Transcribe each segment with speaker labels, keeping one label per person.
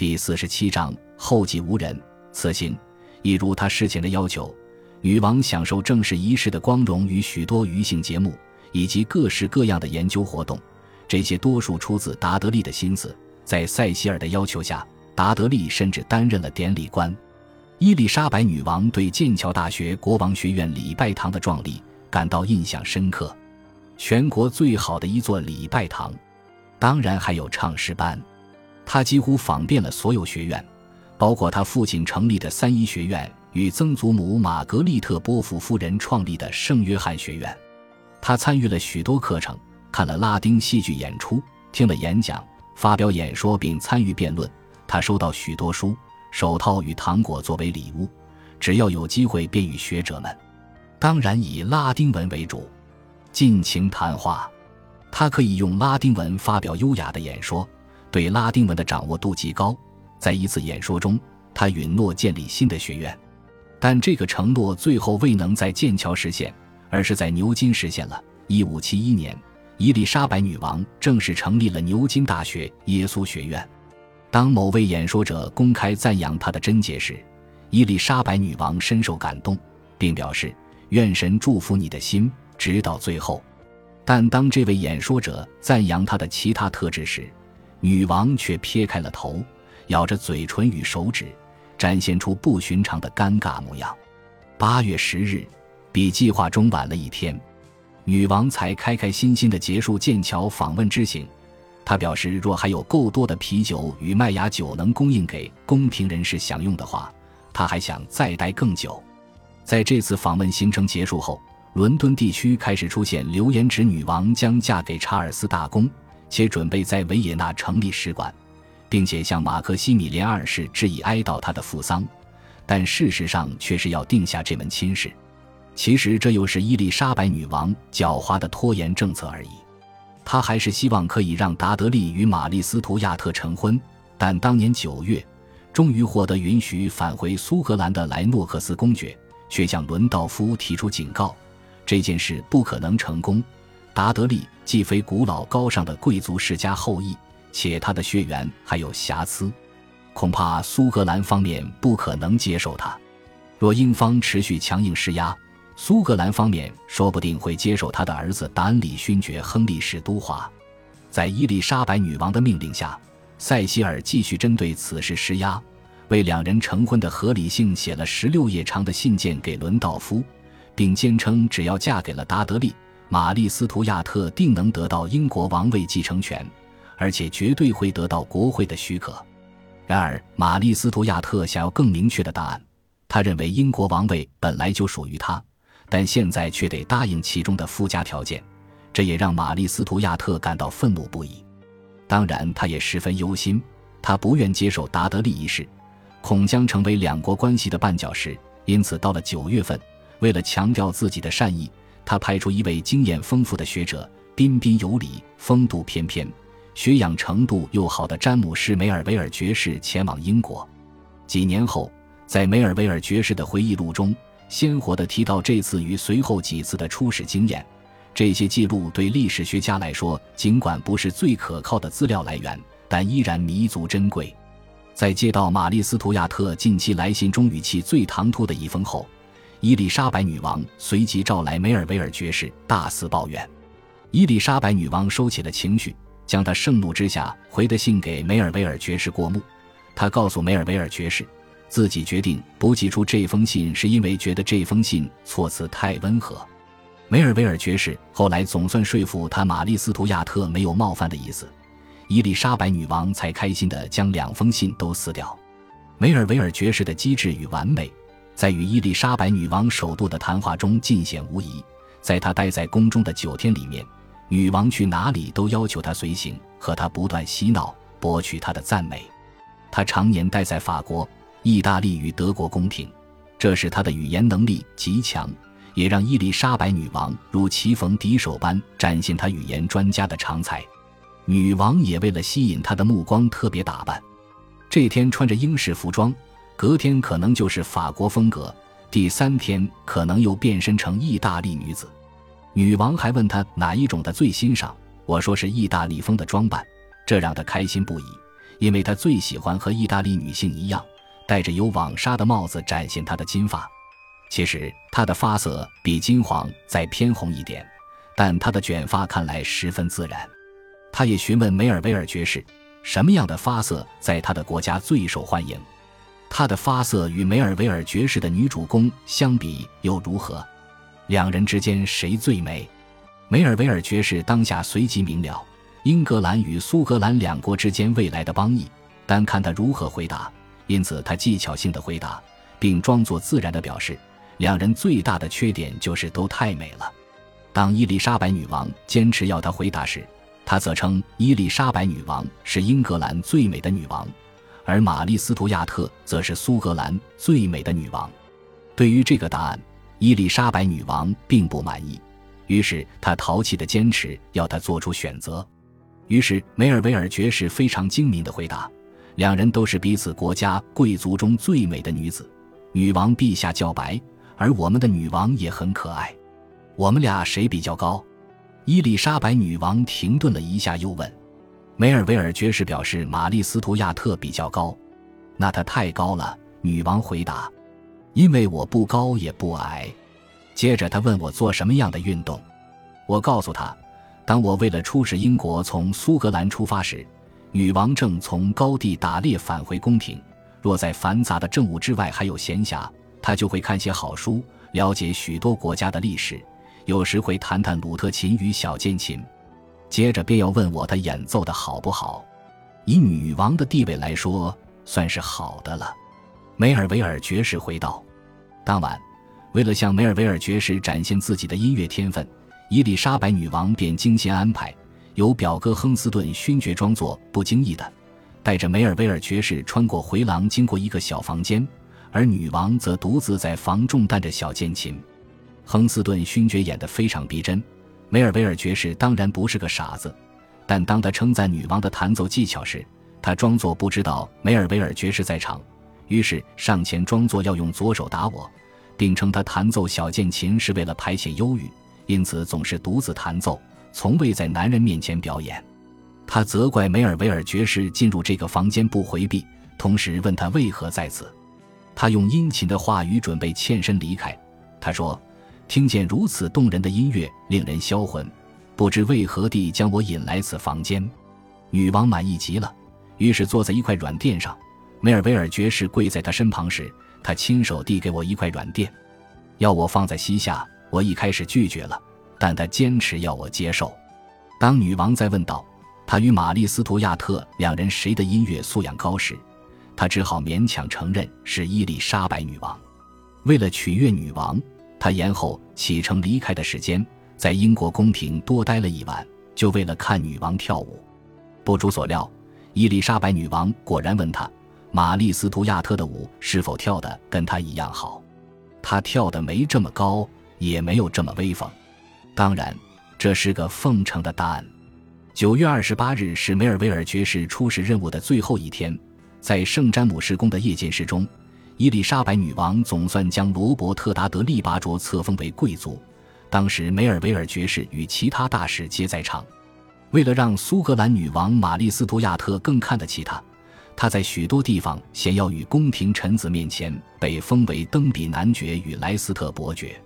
Speaker 1: 第四十七章后继无人。此行，一如他事前的要求，女王享受正式仪式的光荣与许多娱性节目，以及各式各样的研究活动。这些多数出自达德利的心思。在塞西尔的要求下，达德利甚至担任了典礼官。伊丽莎白女王对剑桥大学国王学院礼拜堂的壮丽感到印象深刻，全国最好的一座礼拜堂，当然还有唱诗班。他几乎访遍了所有学院，包括他父亲成立的三一学院与曾祖母玛格丽特·波伏夫人创立的圣约翰学院。他参与了许多课程，看了拉丁戏剧演出，听了演讲，发表演说，并参与辩论。他收到许多书、手套与糖果作为礼物，只要有机会便与学者们，当然以拉丁文为主，尽情谈话。他可以用拉丁文发表优雅的演说。对拉丁文的掌握度极高，在一次演说中，他允诺建立新的学院，但这个承诺最后未能在剑桥实现，而是在牛津实现了。一五七一年，伊丽莎白女王正式成立了牛津大学耶稣学院。当某位演说者公开赞扬他的贞洁时，伊丽莎白女王深受感动，并表示：“愿神祝福你的心，直到最后。”但当这位演说者赞扬他的其他特质时，女王却撇开了头，咬着嘴唇与手指，展现出不寻常的尴尬模样。八月十日，比计划中晚了一天，女王才开开心心地结束剑桥访问之行。她表示，若还有够多的啤酒与麦芽酒能供应给宫廷人士享用的话，她还想再待更久。在这次访问行程结束后，伦敦地区开始出现流言，指女王将嫁给查尔斯大公。且准备在维也纳成立使馆，并且向马克西米连二世致以哀悼他的父丧，但事实上却是要定下这门亲事。其实这又是伊丽莎白女王狡猾的拖延政策而已。她还是希望可以让达德利与玛丽斯图亚特成婚，但当年九月，终于获得允许返回苏格兰的莱诺克斯公爵却向伦道夫提出警告：这件事不可能成功。达德利既非古老高尚的贵族世家后裔，且他的血缘还有瑕疵，恐怕苏格兰方面不可能接受他。若英方持续强硬施压，苏格兰方面说不定会接受他的儿子达恩里勋爵亨利史都华。在伊丽莎白女王的命令下，塞西尔继续针对此事施压，为两人成婚的合理性写了十六页长的信件给伦道夫，并坚称只要嫁给了达德利。玛丽斯图亚特定能得到英国王位继承权，而且绝对会得到国会的许可。然而，玛丽斯图亚特想要更明确的答案。他认为英国王位本来就属于他，但现在却得答应其中的附加条件，这也让玛丽斯图亚特感到愤怒不已。当然，他也十分忧心，他不愿接受达德利一事，恐将成为两国关系的绊脚石。因此，到了九月份，为了强调自己的善意。他派出一位经验丰富的学者，彬彬有礼、风度翩翩、学养程度又好的詹姆士·梅尔维尔爵士前往英国。几年后，在梅尔维尔爵士的回忆录中，鲜活地提到这次与随后几次的初始经验。这些记录对历史学家来说，尽管不是最可靠的资料来源，但依然弥足珍贵。在接到玛丽斯图亚特近期来信中语气最唐突的一封后。伊丽莎白女王随即召来梅尔维尔爵士，大肆抱怨。伊丽莎白女王收起了情绪，将她盛怒之下回的信给梅尔维尔爵士过目。她告诉梅尔维尔爵士，自己决定不寄出这封信，是因为觉得这封信措辞太温和。梅尔维尔爵士后来总算说服他，玛丽斯图亚特没有冒犯的意思。伊丽莎白女王才开心地将两封信都撕掉。梅尔维尔爵士的机智与完美。在与伊丽莎白女王首度的谈话中尽显无疑。在她待在宫中的九天里面，女王去哪里都要求她随行，和她不断嬉闹，博取她的赞美。她常年待在法国、意大利与德国宫廷，这使她的语言能力极强，也让伊丽莎白女王如棋逢敌手般展现她语言专家的长才。女王也为了吸引她的目光特别打扮，这天穿着英式服装。隔天可能就是法国风格，第三天可能又变身成意大利女子。女王还问他哪一种的最欣赏，我说是意大利风的装扮，这让她开心不已，因为她最喜欢和意大利女性一样，戴着有网纱的帽子展现她的金发。其实她的发色比金黄再偏红一点，但她的卷发看来十分自然。他也询问梅尔维尔爵士，什么样的发色在他的国家最受欢迎。他的发色与梅尔维尔爵士的女主公相比又如何？两人之间谁最美？梅尔维尔爵士当下随即明了英格兰与苏格兰两国之间未来的邦谊，但看他如何回答。因此，他技巧性的回答，并装作自然的表示，两人最大的缺点就是都太美了。当伊丽莎白女王坚持要他回答时，他则称伊丽莎白女王是英格兰最美的女王。而玛丽·斯图亚特则是苏格兰最美的女王。对于这个答案，伊丽莎白女王并不满意，于是她淘气的坚持要他做出选择。于是梅尔维尔爵士非常精明的回答：“两人都是彼此国家贵族中最美的女子。女王陛下较白，而我们的女王也很可爱。我们俩谁比较高？”伊丽莎白女王停顿了一下，又问。梅尔维尔爵士表示，玛丽·斯图亚特比较高，那她太高了。女王回答：“因为我不高也不矮。”接着他问我做什么样的运动，我告诉他，当我为了出使英国从苏格兰出发时，女王正从高地打猎返回宫廷。若在繁杂的政务之外还有闲暇，她就会看些好书，了解许多国家的历史，有时会弹弹鲁特琴与小键琴。接着便要问我他演奏的好不好，以女王的地位来说，算是好的了。梅尔维尔爵士回道。当晚，为了向梅尔维尔爵士展现自己的音乐天分，伊丽莎白女王便精心安排，由表哥亨斯顿勋爵装作不经意的，带着梅尔维尔爵士穿过回廊，经过一个小房间，而女王则独自在房中弹着小键琴。亨斯顿勋爵演得非常逼真。梅尔维尔爵士当然不是个傻子，但当他称赞女王的弹奏技巧时，他装作不知道梅尔维尔爵士在场，于是上前装作要用左手打我，并称他弹奏小键琴是为了排遣忧郁，因此总是独自弹奏，从未在男人面前表演。他责怪梅尔维尔爵士进入这个房间不回避，同时问他为何在此。他用殷勤的话语准备欠身离开。他说。听见如此动人的音乐，令人销魂，不知为何地将我引来此房间。女王满意极了，于是坐在一块软垫上。梅尔维尔爵士跪在她身旁时，他亲手递给我一块软垫，要我放在膝下。我一开始拒绝了，但他坚持要我接受。当女王再问道他与玛丽·斯图亚特两人谁的音乐素养高时，他只好勉强承认是伊丽莎白女王。为了取悦女王。他延后启程离开的时间，在英国宫廷多待了一晚，就为了看女王跳舞。不出所料，伊丽莎白女王果然问他：“玛丽·斯图亚特的舞是否跳得跟她一样好？”他跳的没这么高，也没有这么威风。当然，这是个奉承的答案。九月二十八日是梅尔维尔爵士出使任务的最后一天，在圣詹姆士宫的夜见室中。伊丽莎白女王总算将罗伯特·达德利巴卓册封为贵族。当时梅尔维尔爵士与其他大使皆在场。为了让苏格兰女王玛丽·斯图亚特更看得起他，他在许多地方显要与宫廷臣子面前被封为登比男爵与莱斯特伯爵。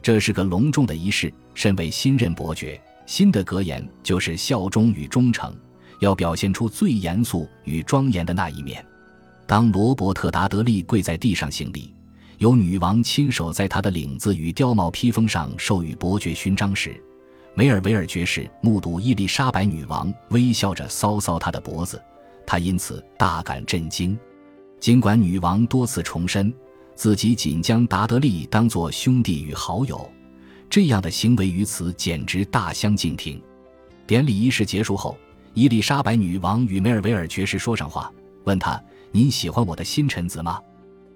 Speaker 1: 这是个隆重的仪式。身为新任伯爵，新的格言就是效忠与忠诚，要表现出最严肃与庄严的那一面。当罗伯特·达德利跪在地上行礼，由女王亲手在他的领子与貂毛披风上授予伯爵勋章时，梅尔维尔爵士目睹伊丽莎白女王微笑着搔搔他的脖子，他因此大感震惊。尽管女王多次重申自己仅将达德利当作兄弟与好友，这样的行为与此简直大相径庭。典礼仪式结束后，伊丽莎白女王与梅尔维尔爵士说上话，问他。您喜欢我的新臣子吗？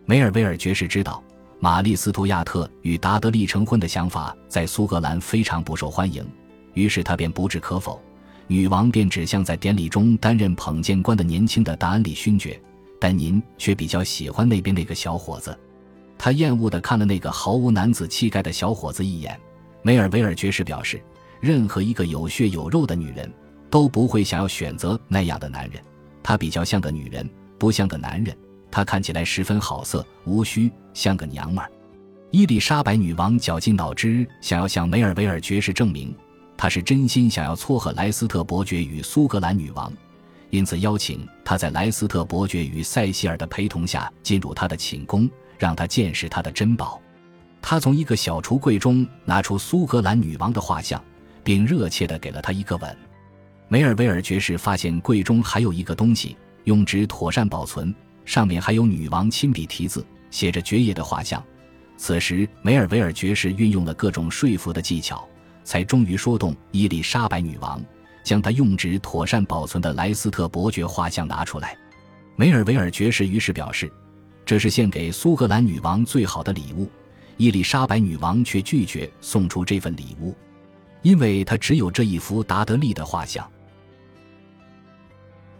Speaker 1: 梅尔维尔爵士知道玛丽·斯图亚特与达德利成婚的想法在苏格兰非常不受欢迎，于是他便不置可否。女王便指向在典礼中担任捧剑官的年轻的达恩里勋爵，但您却比较喜欢那边那个小伙子。他厌恶地看了那个毫无男子气概的小伙子一眼。梅尔维尔爵士表示，任何一个有血有肉的女人都不会想要选择那样的男人。他比较像个女人，不像个男人。他看起来十分好色，无须像个娘们儿。伊丽莎白女王绞尽脑汁，想要向梅尔维尔爵士证明，她是真心想要撮合莱斯特伯爵与苏格兰女王，因此邀请他在莱斯特伯爵与塞西尔的陪同下进入他的寝宫，让他见识他的珍宝。他从一个小橱柜中拿出苏格兰女王的画像，并热切地给了她一个吻。梅尔维尔爵士发现柜中还有一个东西，用纸妥善保存，上面还有女王亲笔题字、写着爵爷的画像。此时，梅尔维尔爵士运用了各种说服的技巧，才终于说动伊丽莎白女王，将他用纸妥善保存的莱斯特伯爵画像拿出来。梅尔维尔爵士于是表示，这是献给苏格兰女王最好的礼物。伊丽莎白女王却拒绝送出这份礼物，因为她只有这一幅达德利的画像。